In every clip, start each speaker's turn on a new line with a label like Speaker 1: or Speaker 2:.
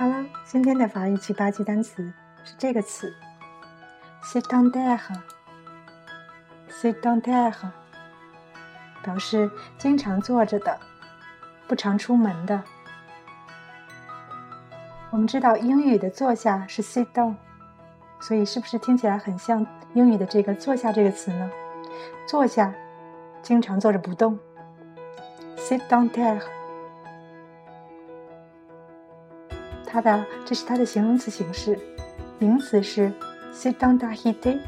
Speaker 1: 好了，今天的法语七八级单词是这个词，sédentaire，sédentaire，表示经常坐着的，不常出门的。我们知道英语的坐下是 sit down，所以是不是听起来很像英语的这个坐下这个词呢？坐下，经常坐着不动，sédentaire。它的这是它的形容词形式，名词是 sédentarité，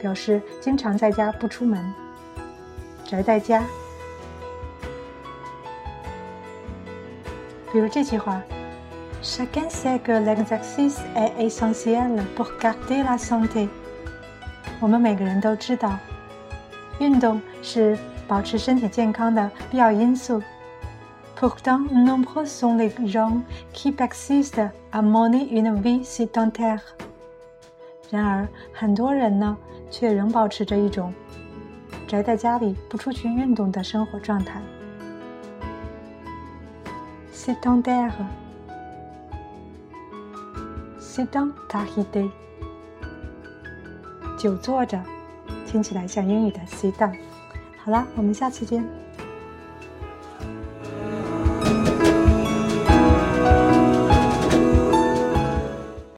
Speaker 1: 表示经常在家不出门，宅在家。比如这句话。Chacun sait que l'exercice est essentiel pour garder la santé。我们每个人都知道，运动是保持身体健康的必要因素。Pourtant, nombreux sont les gens qui persistent à mener une vie sédentaire。然而，很多人呢，却仍保持着一种宅在家里不出去运动的生活状态。Sédentaire。sit down, tahiti。久坐着，听起来像英语的 sit down。好啦，我们下次见。